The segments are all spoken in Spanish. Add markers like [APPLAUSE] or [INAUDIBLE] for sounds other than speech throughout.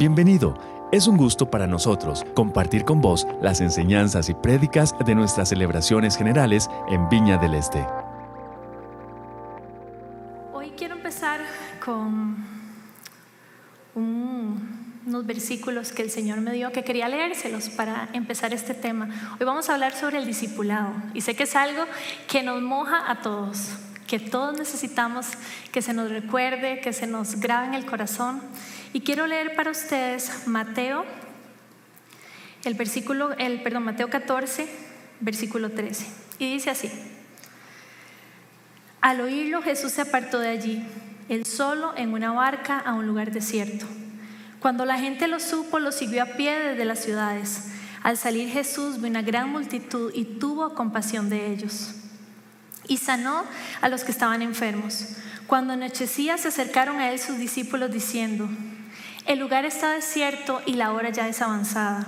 Bienvenido. Es un gusto para nosotros compartir con vos las enseñanzas y prédicas de nuestras celebraciones generales en Viña del Este. Hoy quiero empezar con unos versículos que el Señor me dio que quería leérselos para empezar este tema. Hoy vamos a hablar sobre el discipulado y sé que es algo que nos moja a todos, que todos necesitamos que se nos recuerde, que se nos grabe en el corazón. Y quiero leer para ustedes Mateo, el versículo, el, perdón, Mateo 14, versículo 13. Y dice así: Al oírlo, Jesús se apartó de allí, él solo en una barca a un lugar desierto. Cuando la gente lo supo, lo siguió a pie desde las ciudades. Al salir Jesús vio una gran multitud y tuvo compasión de ellos. Y sanó a los que estaban enfermos. Cuando anochecía se acercaron a él sus discípulos diciendo, el lugar está desierto y la hora ya es avanzada.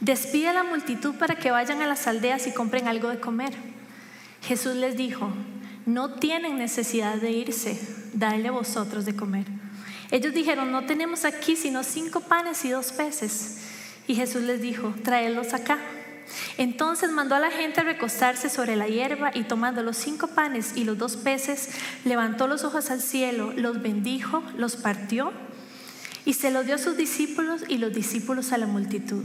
Despide a la multitud para que vayan a las aldeas y compren algo de comer. Jesús les dijo, no tienen necesidad de irse, dadle vosotros de comer. Ellos dijeron, no tenemos aquí sino cinco panes y dos peces. Y Jesús les dijo, traedlos acá. Entonces mandó a la gente a recostarse sobre la hierba y tomando los cinco panes y los dos peces, levantó los ojos al cielo, los bendijo, los partió y se lo dio a sus discípulos y los discípulos a la multitud.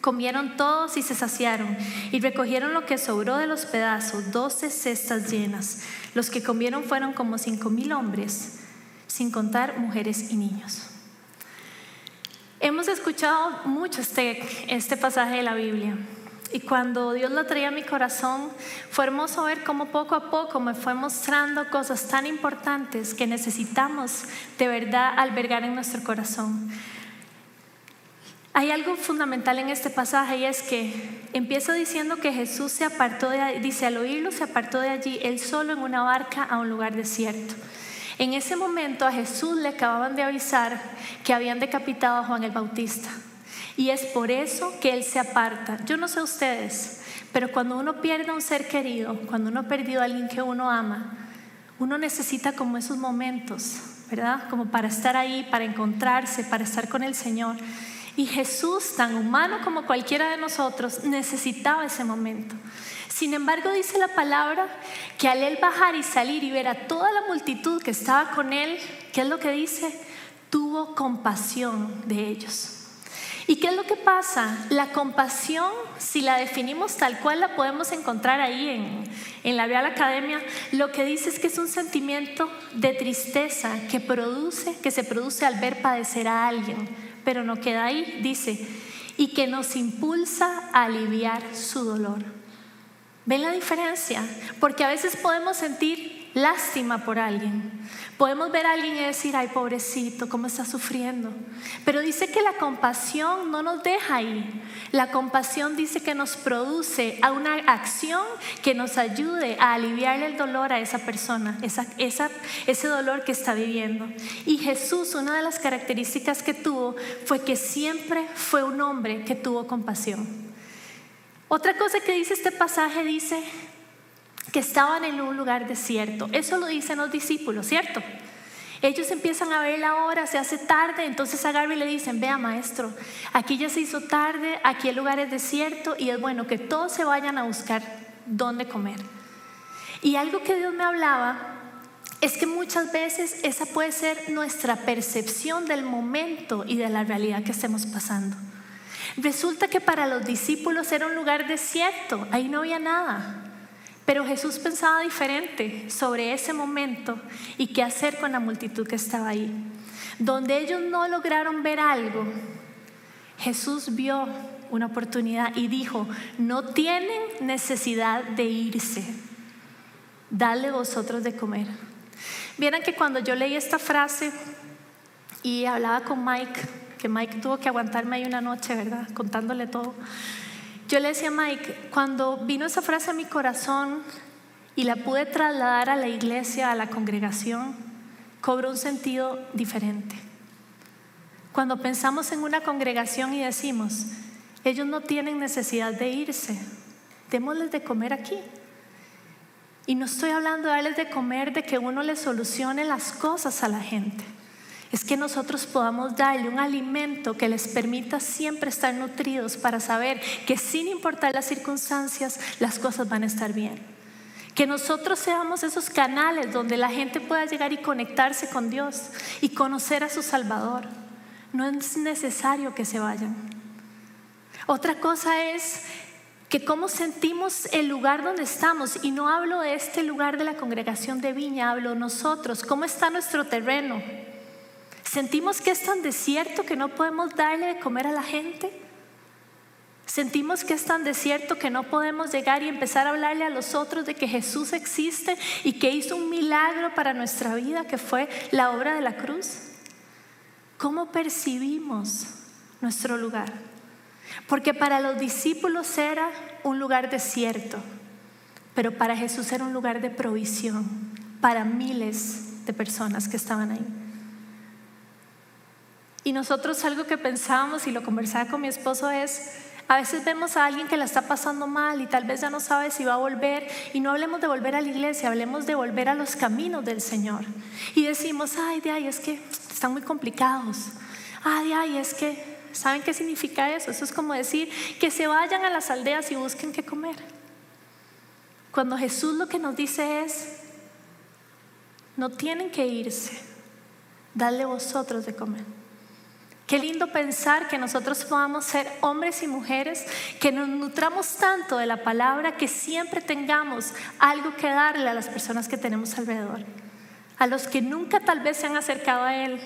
Comieron todos y se saciaron y recogieron lo que sobró de los pedazos, doce cestas llenas. Los que comieron fueron como cinco mil hombres, sin contar mujeres y niños. Hemos escuchado mucho este, este pasaje de la Biblia y cuando Dios lo traía a mi corazón, fue hermoso ver cómo poco a poco me fue mostrando cosas tan importantes que necesitamos de verdad albergar en nuestro corazón. Hay algo fundamental en este pasaje y es que empieza diciendo que Jesús se apartó de dice al oírlo se apartó de allí él solo en una barca a un lugar desierto. En ese momento a Jesús le acababan de avisar que habían decapitado a Juan el Bautista. Y es por eso que Él se aparta. Yo no sé ustedes, pero cuando uno pierde a un ser querido, cuando uno ha perdido a alguien que uno ama, uno necesita como esos momentos, ¿verdad? Como para estar ahí, para encontrarse, para estar con el Señor. Y Jesús, tan humano como cualquiera de nosotros, necesitaba ese momento. Sin embargo, dice la palabra que al él bajar y salir y ver a toda la multitud que estaba con él, ¿qué es lo que dice? Tuvo compasión de ellos. ¿Y qué es lo que pasa? La compasión, si la definimos tal cual la podemos encontrar ahí en, en la Real Academia, lo que dice es que es un sentimiento de tristeza que produce, que se produce al ver padecer a alguien, pero no queda ahí, dice, y que nos impulsa a aliviar su dolor. ¿Ven la diferencia? Porque a veces podemos sentir lástima por alguien. Podemos ver a alguien y decir, ay, pobrecito, cómo está sufriendo. Pero dice que la compasión no nos deja ahí. La compasión dice que nos produce a una acción que nos ayude a aliviar el dolor a esa persona, esa, ese dolor que está viviendo. Y Jesús, una de las características que tuvo fue que siempre fue un hombre que tuvo compasión. Otra cosa que dice este pasaje dice, que estaban en un lugar desierto. Eso lo dicen los discípulos, ¿cierto? Ellos empiezan a ver la hora, se hace tarde, entonces a Gabriel le dicen, vea maestro, aquí ya se hizo tarde, aquí el lugar es desierto y es bueno que todos se vayan a buscar dónde comer. Y algo que Dios me hablaba es que muchas veces esa puede ser nuestra percepción del momento y de la realidad que estemos pasando. Resulta que para los discípulos era un lugar desierto, ahí no había nada. Pero Jesús pensaba diferente sobre ese momento y qué hacer con la multitud que estaba ahí. Donde ellos no lograron ver algo, Jesús vio una oportunidad y dijo, no tienen necesidad de irse, dale vosotros de comer. Vieran que cuando yo leí esta frase y hablaba con Mike, que Mike tuvo que aguantarme ahí una noche, ¿verdad? Contándole todo. Yo le decía a Mike, cuando vino esa frase a mi corazón y la pude trasladar a la iglesia, a la congregación, cobró un sentido diferente. Cuando pensamos en una congregación y decimos, ellos no tienen necesidad de irse, démosles de comer aquí. Y no estoy hablando de darles de comer, de que uno les solucione las cosas a la gente. Es que nosotros podamos darle un alimento que les permita siempre estar nutridos para saber que sin importar las circunstancias, las cosas van a estar bien. Que nosotros seamos esos canales donde la gente pueda llegar y conectarse con Dios y conocer a su Salvador. No es necesario que se vayan. Otra cosa es que cómo sentimos el lugar donde estamos. Y no hablo de este lugar de la congregación de Viña, hablo nosotros. ¿Cómo está nuestro terreno? ¿Sentimos que es tan desierto que no podemos darle de comer a la gente? Sentimos que es tan desierto que no podemos llegar y empezar a hablarle a los otros de que Jesús existe y que hizo un milagro para nuestra vida, que fue la obra de la cruz. ¿Cómo percibimos nuestro lugar? Porque para los discípulos era un lugar desierto, pero para Jesús era un lugar de provisión para miles de personas que estaban ahí. Y nosotros algo que pensábamos y lo conversaba con mi esposo es, a veces vemos a alguien que la está pasando mal y tal vez ya no sabe si va a volver y no hablemos de volver a la iglesia, hablemos de volver a los caminos del Señor. Y decimos, ay, de ay, es que están muy complicados. Ay, ay, es que, ¿saben qué significa eso? Eso es como decir que se vayan a las aldeas y busquen qué comer. Cuando Jesús lo que nos dice es, no tienen que irse, dale vosotros de comer. Qué lindo pensar que nosotros podamos ser hombres y mujeres que nos nutramos tanto de la palabra que siempre tengamos algo que darle a las personas que tenemos alrededor. A los que nunca tal vez se han acercado a Él,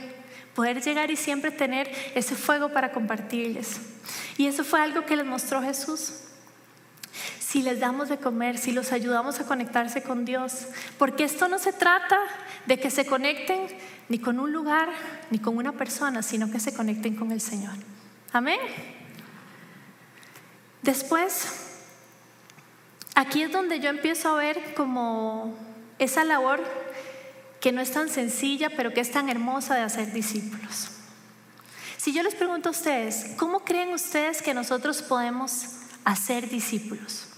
poder llegar y siempre tener ese fuego para compartirles. Y eso fue algo que les mostró Jesús. Si les damos de comer, si los ayudamos a conectarse con Dios, porque esto no se trata de que se conecten ni con un lugar, ni con una persona, sino que se conecten con el Señor. Amén. Después, aquí es donde yo empiezo a ver como esa labor que no es tan sencilla, pero que es tan hermosa de hacer discípulos. Si yo les pregunto a ustedes, ¿cómo creen ustedes que nosotros podemos hacer discípulos?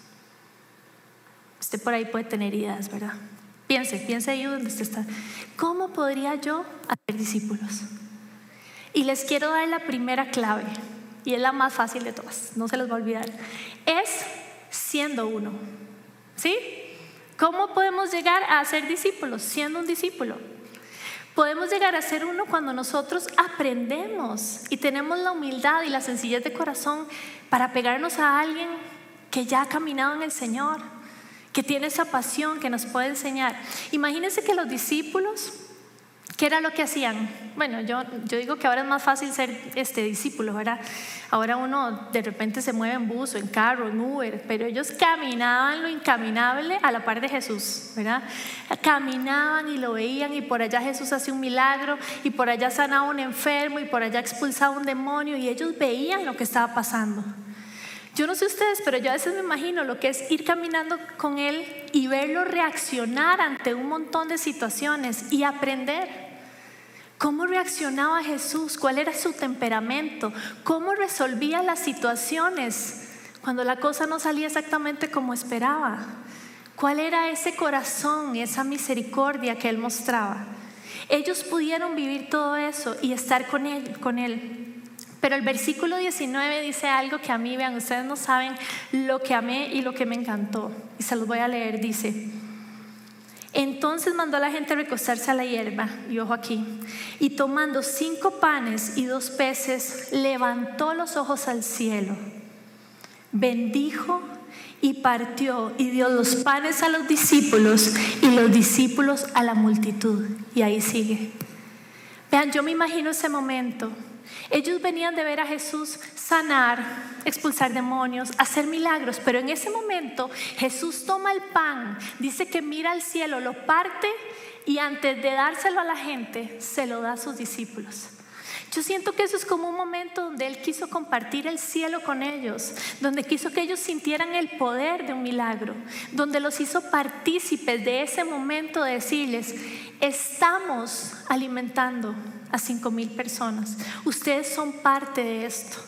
Usted por ahí puede tener ideas, ¿verdad? Piense, piense ahí donde usted está. ¿Cómo podría yo hacer discípulos? Y les quiero dar la primera clave, y es la más fácil de todas, no se les va a olvidar. Es siendo uno. ¿Sí? ¿Cómo podemos llegar a ser discípulos? Siendo un discípulo. Podemos llegar a ser uno cuando nosotros aprendemos y tenemos la humildad y la sencillez de corazón para pegarnos a alguien que ya ha caminado en el Señor que tiene esa pasión que nos puede enseñar. Imagínense que los discípulos, ¿qué era lo que hacían? Bueno, yo, yo digo que ahora es más fácil ser este discípulo, ¿verdad? Ahora uno de repente se mueve en bus o en carro, en Uber, pero ellos caminaban lo incaminable a la par de Jesús, ¿verdad? Caminaban y lo veían y por allá Jesús hacía un milagro y por allá sanaba un enfermo y por allá expulsaba un demonio y ellos veían lo que estaba pasando. Yo no sé ustedes, pero yo a veces me imagino lo que es ir caminando con Él y verlo reaccionar ante un montón de situaciones y aprender. ¿Cómo reaccionaba Jesús? ¿Cuál era su temperamento? ¿Cómo resolvía las situaciones cuando la cosa no salía exactamente como esperaba? ¿Cuál era ese corazón esa misericordia que Él mostraba? Ellos pudieron vivir todo eso y estar con Él. Con él. Pero el versículo 19 dice algo que a mí, vean, ustedes no saben lo que amé y lo que me encantó. Y se los voy a leer, dice. Entonces mandó a la gente a recostarse a la hierba, y ojo aquí, y tomando cinco panes y dos peces, levantó los ojos al cielo, bendijo y partió y dio los panes a los discípulos y los discípulos a la multitud. Y ahí sigue. Vean, yo me imagino ese momento ellos venían de ver a Jesús sanar, expulsar demonios, hacer milagros, pero en ese momento Jesús toma el pan, dice que mira al cielo, lo parte y antes de dárselo a la gente, se lo da a sus discípulos. Yo siento que eso es como un momento donde Él quiso compartir el cielo con ellos, donde quiso que ellos sintieran el poder de un milagro, donde los hizo partícipes de ese momento de decirles, estamos alimentando a cinco mil personas, ustedes son parte de esto.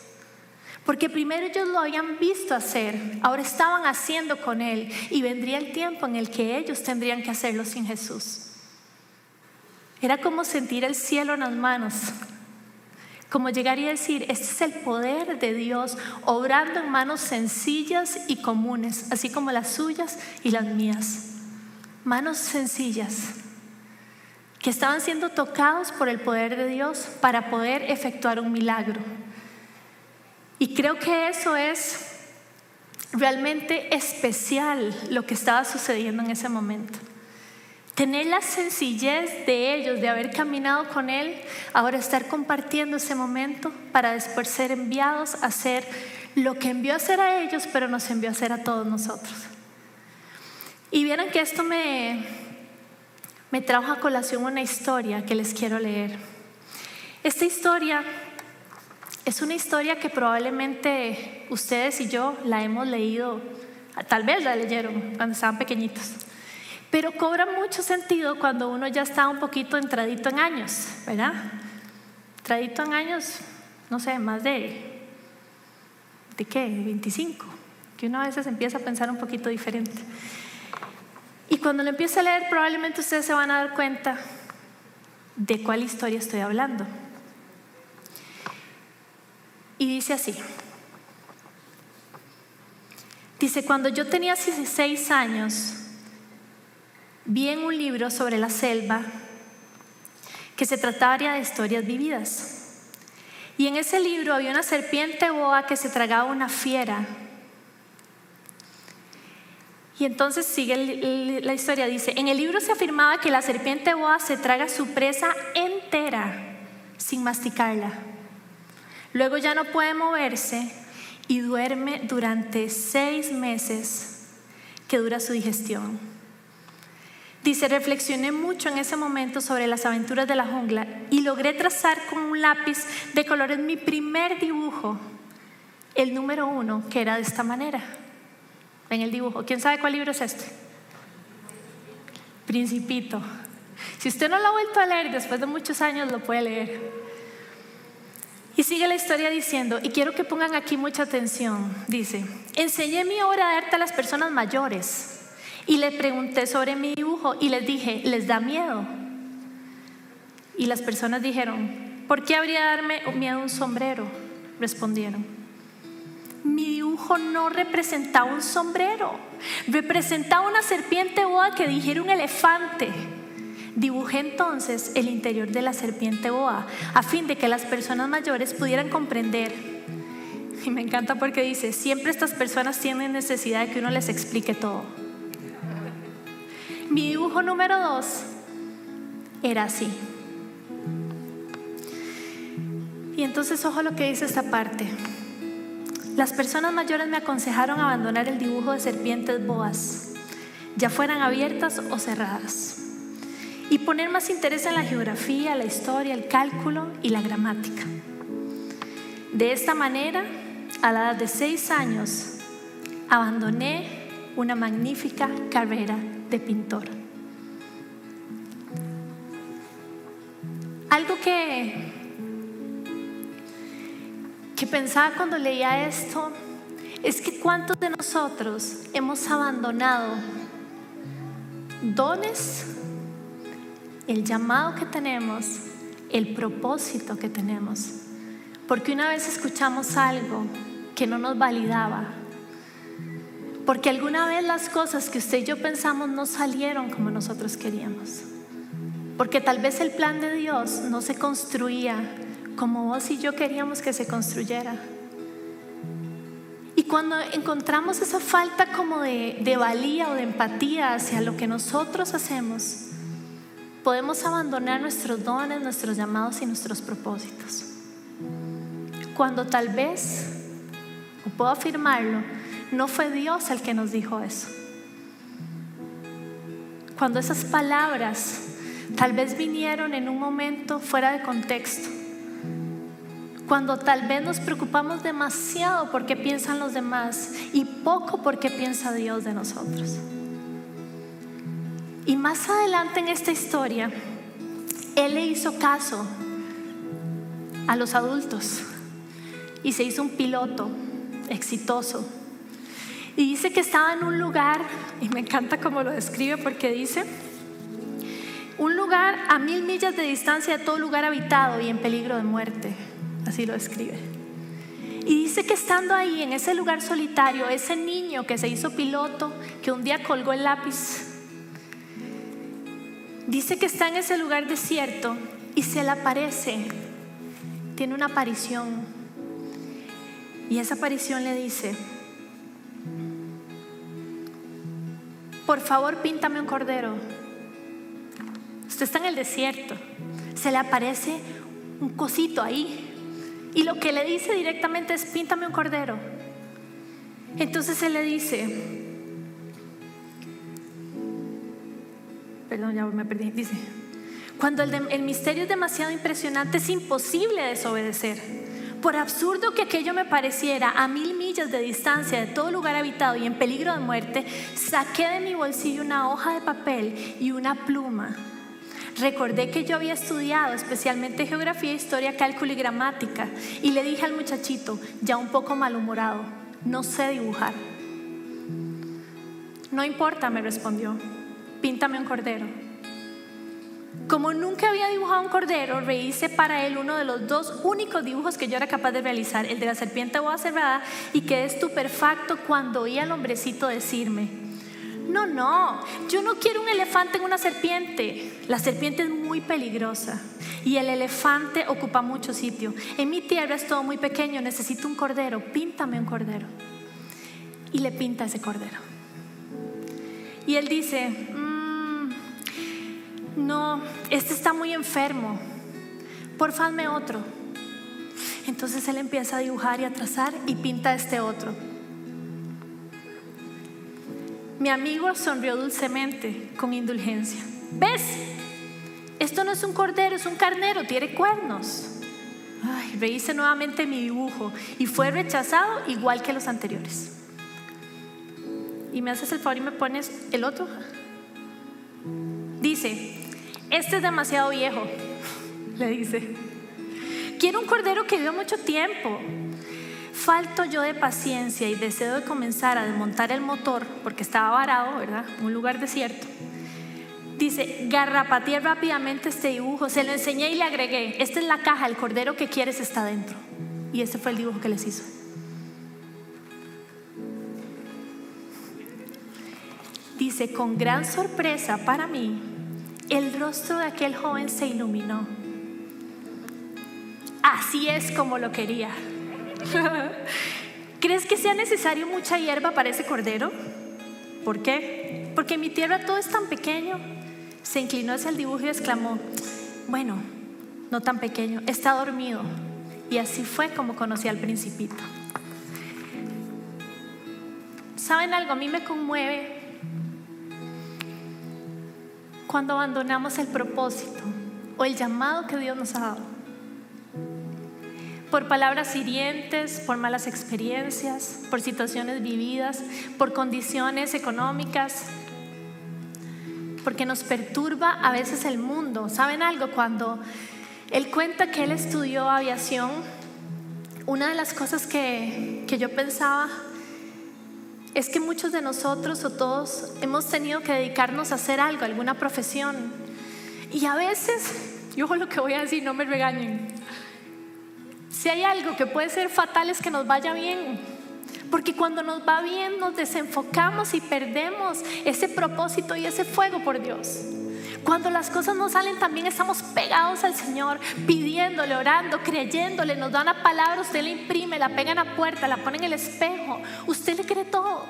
Porque primero ellos lo habían visto hacer, ahora estaban haciendo con Él y vendría el tiempo en el que ellos tendrían que hacerlo sin Jesús. Era como sentir el cielo en las manos. Como llegar y decir, este es el poder de Dios obrando en manos sencillas y comunes, así como las suyas y las mías. Manos sencillas que estaban siendo tocados por el poder de Dios para poder efectuar un milagro. Y creo que eso es realmente especial lo que estaba sucediendo en ese momento. Tener la sencillez de ellos, de haber caminado con Él, ahora estar compartiendo ese momento para después ser enviados a hacer lo que envió a hacer a ellos, pero nos envió a hacer a todos nosotros. Y vieron que esto me, me trajo a colación una historia que les quiero leer. Esta historia es una historia que probablemente ustedes y yo la hemos leído, tal vez la leyeron cuando estaban pequeñitos. Pero cobra mucho sentido cuando uno ya está un poquito entradito en años, ¿verdad? Entradito en años, no sé, más de, ¿de qué? 25, que uno a veces empieza a pensar un poquito diferente. Y cuando lo empieza a leer, probablemente ustedes se van a dar cuenta de cuál historia estoy hablando. Y dice así. Dice, cuando yo tenía 16 años, vi en un libro sobre la selva que se trataba de historias vividas. Y en ese libro había una serpiente boa que se tragaba una fiera. Y entonces sigue la historia, dice, en el libro se afirmaba que la serpiente boa se traga su presa entera sin masticarla. Luego ya no puede moverse y duerme durante seis meses que dura su digestión. Dice, reflexioné mucho en ese momento sobre las aventuras de la jungla y logré trazar con un lápiz de colores mi primer dibujo, el número uno, que era de esta manera. En el dibujo. ¿Quién sabe cuál libro es este? Principito. Si usted no lo ha vuelto a leer después de muchos años, lo puede leer. Y sigue la historia diciendo, y quiero que pongan aquí mucha atención, dice, enseñé mi obra de arte a las personas mayores y le pregunté sobre mi dibujo y les dije, ¿les da miedo? Y las personas dijeron, ¿por qué habría darme miedo un sombrero? Respondieron. Mi dibujo no representaba un sombrero, representaba una serpiente boa que dijera un elefante. Dibujé entonces el interior de la serpiente boa a fin de que las personas mayores pudieran comprender. Y me encanta porque dice, siempre estas personas tienen necesidad de que uno les explique todo. Mi dibujo número dos era así. Y entonces ojo lo que dice esta parte. Las personas mayores me aconsejaron abandonar el dibujo de serpientes boas, ya fueran abiertas o cerradas, y poner más interés en la geografía, la historia, el cálculo y la gramática. De esta manera, a la edad de seis años, abandoné una magnífica carrera de pintor. Algo que, que pensaba cuando leía esto es que cuántos de nosotros hemos abandonado dones, el llamado que tenemos, el propósito que tenemos, porque una vez escuchamos algo que no nos validaba, porque alguna vez las cosas que usted y yo pensamos no salieron como nosotros queríamos. Porque tal vez el plan de Dios no se construía como vos y yo queríamos que se construyera. Y cuando encontramos esa falta como de, de valía o de empatía hacia lo que nosotros hacemos, podemos abandonar nuestros dones, nuestros llamados y nuestros propósitos. Cuando tal vez, o puedo afirmarlo, no fue Dios el que nos dijo eso. Cuando esas palabras tal vez vinieron en un momento fuera de contexto. Cuando tal vez nos preocupamos demasiado por qué piensan los demás y poco por qué piensa Dios de nosotros. Y más adelante en esta historia, Él le hizo caso a los adultos y se hizo un piloto exitoso y dice que estaba en un lugar, y me encanta cómo lo describe porque dice Un lugar a mil millas de distancia de todo lugar habitado y en peligro de muerte. Así lo describe. Y dice que estando ahí, en ese lugar solitario, ese niño que se hizo piloto, que un día colgó el lápiz, dice que está en ese lugar desierto y se le aparece, tiene una aparición. Y esa aparición le dice, por favor píntame un cordero. Usted está en el desierto, se le aparece un cosito ahí. Y lo que le dice directamente es, píntame un cordero. Entonces él le dice, perdón, ya me perdí, dice, cuando el, el misterio es demasiado impresionante es imposible desobedecer. Por absurdo que aquello me pareciera, a mil millas de distancia de todo lugar habitado y en peligro de muerte, saqué de mi bolsillo una hoja de papel y una pluma. Recordé que yo había estudiado especialmente geografía, historia, cálculo y gramática y le dije al muchachito, ya un poco malhumorado, no sé dibujar. No importa, me respondió, píntame un cordero. Como nunca había dibujado un cordero, rehice para él uno de los dos únicos dibujos que yo era capaz de realizar, el de la serpiente boa cerrada, y quedé estupefacto cuando oí al hombrecito decirme, no, no, yo no quiero un elefante en una serpiente. La serpiente es muy peligrosa y el elefante ocupa mucho sitio. En mi tierra es todo muy pequeño, necesito un cordero, píntame un cordero. Y le pinta ese cordero. Y él dice, mm, no, este está muy enfermo, porfadme otro. Entonces él empieza a dibujar y a trazar y pinta este otro. Mi amigo sonrió dulcemente, con indulgencia. ¿Ves? Esto no es un cordero, es un carnero, tiene cuernos. Rehice nuevamente mi dibujo y fue rechazado igual que los anteriores. Y me haces el favor y me pones el otro. Dice, este es demasiado viejo, [LAUGHS] le dice. Quiero un cordero que viva mucho tiempo. Falto yo de paciencia y deseo de comenzar a desmontar el motor porque estaba varado, ¿verdad? Un lugar desierto. Dice, garrapateé rápidamente este dibujo, se lo enseñé y le agregué, esta es la caja, el cordero que quieres está dentro. Y este fue el dibujo que les hizo. Dice, con gran sorpresa para mí, el rostro de aquel joven se iluminó. Así es como lo quería. [LAUGHS] ¿Crees que sea necesario mucha hierba para ese cordero? ¿Por qué? Porque en mi tierra todo es tan pequeño. Se inclinó hacia el dibujo y exclamó, bueno, no tan pequeño, está dormido. Y así fue como conocí al principito. ¿Saben algo? A mí me conmueve cuando abandonamos el propósito o el llamado que Dios nos ha dado. Por palabras hirientes, por malas experiencias, por situaciones vividas, por condiciones económicas, porque nos perturba a veces el mundo. ¿Saben algo? Cuando él cuenta que él estudió aviación, una de las cosas que, que yo pensaba es que muchos de nosotros o todos hemos tenido que dedicarnos a hacer algo, alguna profesión. Y a veces, yo lo que voy a decir, no me regañen. Si hay algo que puede ser fatal es que nos vaya bien. Porque cuando nos va bien nos desenfocamos y perdemos ese propósito y ese fuego por Dios. Cuando las cosas no salen también estamos pegados al Señor, pidiéndole, orando, creyéndole, nos da una palabra, usted la imprime, la pega en la puerta, la pone en el espejo, usted le cree todo.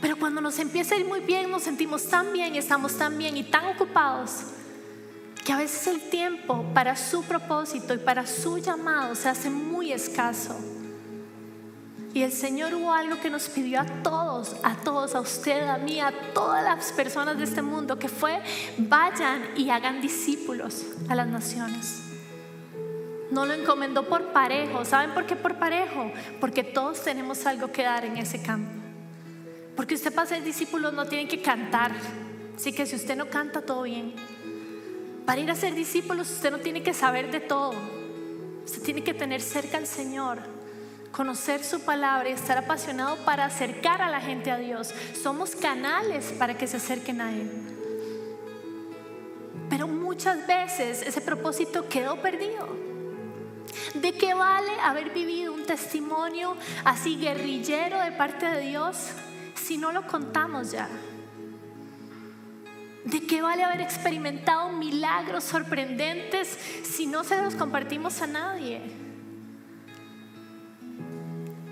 Pero cuando nos empieza a ir muy bien, nos sentimos tan bien, estamos tan bien y tan ocupados, que a veces el tiempo para su propósito y para su llamado se hace muy escaso. Y el Señor hubo algo que nos pidió a todos, a todos, a usted, a mí, a todas las personas de este mundo, que fue vayan y hagan discípulos a las naciones. No lo encomendó por parejo. ¿Saben por qué por parejo? Porque todos tenemos algo que dar en ese campo. Porque usted para ser discípulo no tiene que cantar. Así que si usted no canta, todo bien. Para ir a ser discípulos usted no tiene que saber de todo. Usted tiene que tener cerca al Señor conocer su palabra y estar apasionado para acercar a la gente a Dios. Somos canales para que se acerquen a Él. Pero muchas veces ese propósito quedó perdido. ¿De qué vale haber vivido un testimonio así guerrillero de parte de Dios si no lo contamos ya? ¿De qué vale haber experimentado milagros sorprendentes si no se los compartimos a nadie?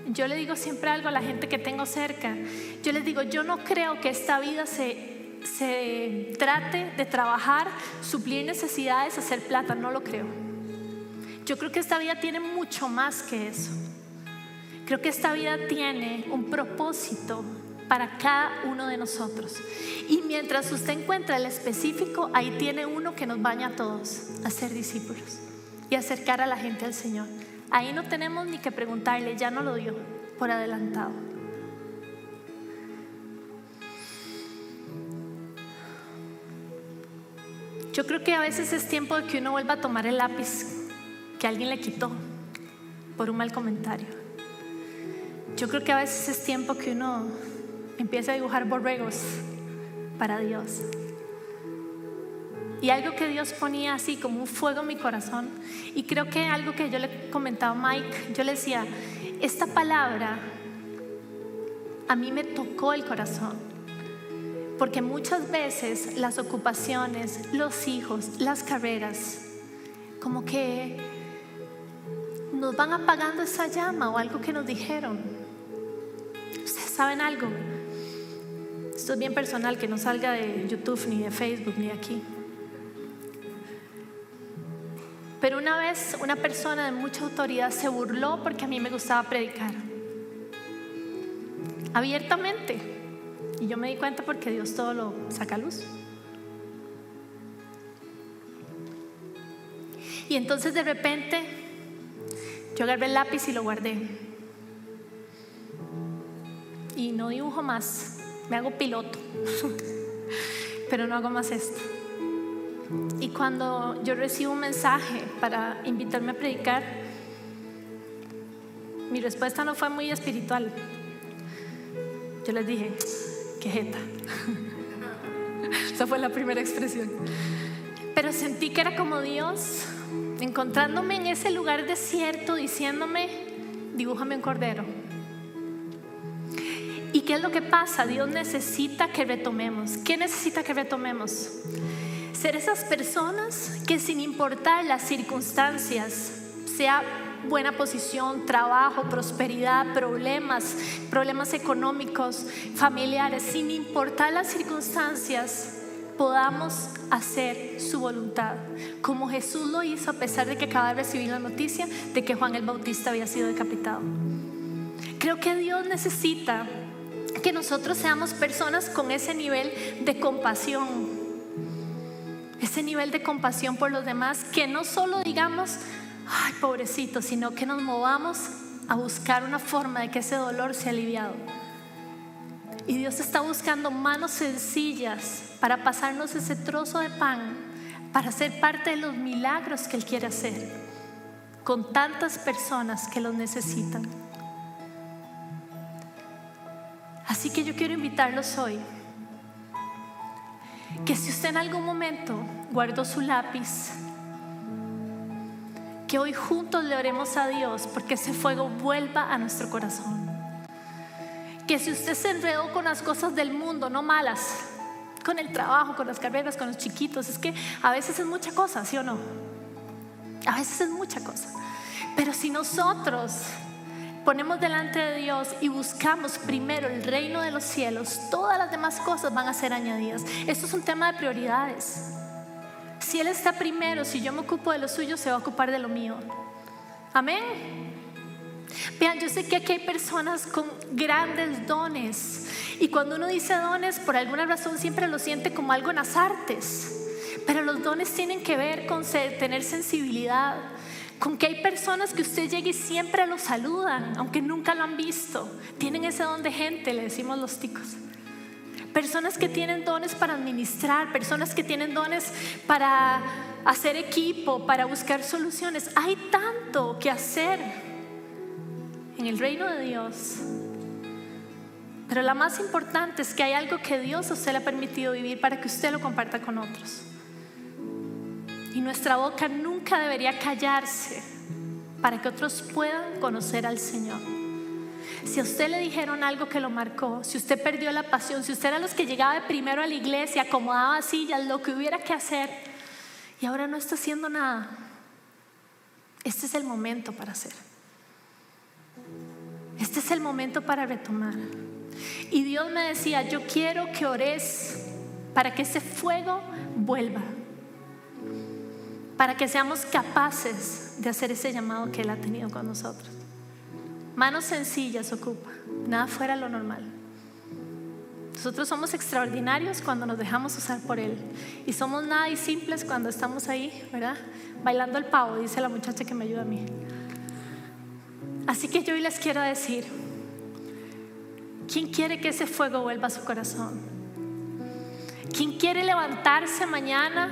Yo le digo siempre algo a la gente que tengo cerca. Yo les digo, yo no creo que esta vida se, se trate de trabajar, suplir necesidades, hacer plata. No lo creo. Yo creo que esta vida tiene mucho más que eso. Creo que esta vida tiene un propósito para cada uno de nosotros. Y mientras usted encuentra el específico, ahí tiene uno que nos baña a todos a ser discípulos y acercar a la gente al Señor. Ahí no tenemos ni que preguntarle, ya no lo dio por adelantado. Yo creo que a veces es tiempo de que uno vuelva a tomar el lápiz que alguien le quitó por un mal comentario. Yo creo que a veces es tiempo que uno empiece a dibujar borregos para Dios. Y algo que Dios ponía así como un fuego en mi corazón. Y creo que algo que yo le comentaba a Mike, yo le decía, esta palabra a mí me tocó el corazón. Porque muchas veces las ocupaciones, los hijos, las carreras, como que nos van apagando esa llama o algo que nos dijeron. Ustedes saben algo, esto es bien personal, que no salga de YouTube ni de Facebook ni de aquí. Pero una vez una persona de mucha autoridad se burló porque a mí me gustaba predicar. Abiertamente. Y yo me di cuenta porque Dios todo lo saca a luz. Y entonces de repente yo agarré el lápiz y lo guardé. Y no dibujo más me hago piloto, [LAUGHS] pero no hago más esto. Y cuando yo recibo un mensaje para invitarme a predicar, mi respuesta no fue muy espiritual. Yo les dije, qué jeta. [LAUGHS] Esa fue la primera expresión. Pero sentí que era como Dios encontrándome en ese lugar desierto, diciéndome, dibújame un cordero ¿Y qué es lo que pasa? Dios necesita que retomemos. ¿Qué necesita que retomemos? Ser esas personas que sin importar las circunstancias, sea buena posición, trabajo, prosperidad, problemas, problemas económicos, familiares, sin importar las circunstancias, podamos hacer su voluntad, como Jesús lo hizo a pesar de que acaba de recibir la noticia de que Juan el Bautista había sido decapitado. Creo que Dios necesita que nosotros seamos personas con ese nivel de compasión, ese nivel de compasión por los demás, que no solo digamos, ay, pobrecito, sino que nos movamos a buscar una forma de que ese dolor sea aliviado. Y Dios está buscando manos sencillas para pasarnos ese trozo de pan, para ser parte de los milagros que Él quiere hacer con tantas personas que los necesitan. Así que yo quiero invitarlos hoy que si usted en algún momento guardó su lápiz, que hoy juntos le oremos a Dios porque ese fuego vuelva a nuestro corazón. Que si usted se enredó con las cosas del mundo, no malas, con el trabajo, con las carreras, con los chiquitos, es que a veces es mucha cosa, ¿sí o no? A veces es mucha cosa. Pero si nosotros ponemos delante de Dios y buscamos primero el reino de los cielos, todas las demás cosas van a ser añadidas. Esto es un tema de prioridades. Si Él está primero, si yo me ocupo de lo suyo, se va a ocupar de lo mío. Amén. Vean, yo sé que aquí hay personas con grandes dones. Y cuando uno dice dones, por alguna razón siempre lo siente como algo en las artes. Pero los dones tienen que ver con tener sensibilidad, con que hay personas que usted llegue y siempre lo saludan, aunque nunca lo han visto. Tienen ese don de gente, le decimos los ticos. Personas que tienen dones para administrar, personas que tienen dones para hacer equipo, para buscar soluciones. Hay tanto que hacer en el reino de Dios. Pero la más importante es que hay algo que Dios a usted le ha permitido vivir para que usted lo comparta con otros. Y nuestra boca nunca debería callarse para que otros puedan conocer al Señor. Si a usted le dijeron algo que lo marcó, si usted perdió la pasión, si usted era los que llegaba primero a la iglesia, acomodaba sillas, lo que hubiera que hacer, y ahora no está haciendo nada, este es el momento para hacer. Este es el momento para retomar. Y Dios me decía, yo quiero que ores para que ese fuego vuelva, para que seamos capaces de hacer ese llamado que Él ha tenido con nosotros. Manos sencillas ocupa, nada fuera lo normal. Nosotros somos extraordinarios cuando nos dejamos usar por Él. Y somos nada y simples cuando estamos ahí, ¿verdad? Bailando el pavo, dice la muchacha que me ayuda a mí. Así que yo hoy les quiero decir, ¿quién quiere que ese fuego vuelva a su corazón? ¿Quién quiere levantarse mañana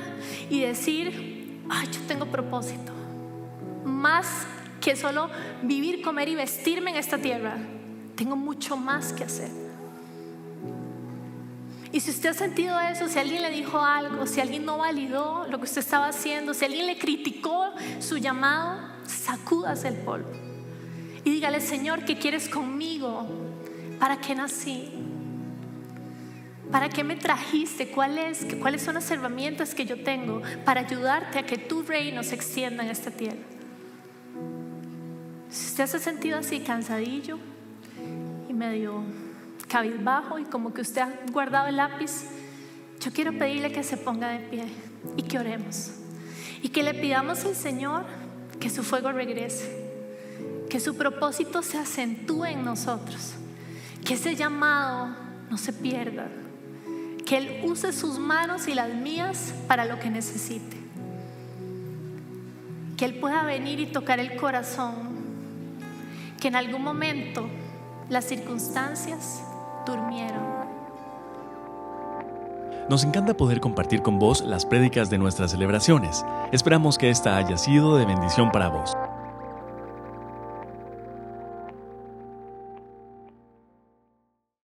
y decir, ay, yo tengo propósito? Más que solo vivir, comer y vestirme en esta tierra, tengo mucho más que hacer. Y si usted ha sentido eso, si alguien le dijo algo, si alguien no validó lo que usted estaba haciendo, si alguien le criticó su llamado, sacúdase el polvo. Y dígale, Señor, ¿qué quieres conmigo? ¿Para qué nací? ¿Para qué me trajiste? ¿Cuáles, ¿Cuáles son las herramientas que yo tengo para ayudarte a que tu reino se extienda en esta tierra? Si usted se ha sentido así cansadillo y medio cabizbajo y como que usted ha guardado el lápiz, yo quiero pedirle que se ponga de pie y que oremos. Y que le pidamos al Señor que su fuego regrese, que su propósito se acentúe en nosotros, que ese llamado no se pierda, que Él use sus manos y las mías para lo que necesite, que Él pueda venir y tocar el corazón, que en algún momento las circunstancias durmieron. Nos encanta poder compartir con vos las prédicas de nuestras celebraciones. Esperamos que esta haya sido de bendición para vos.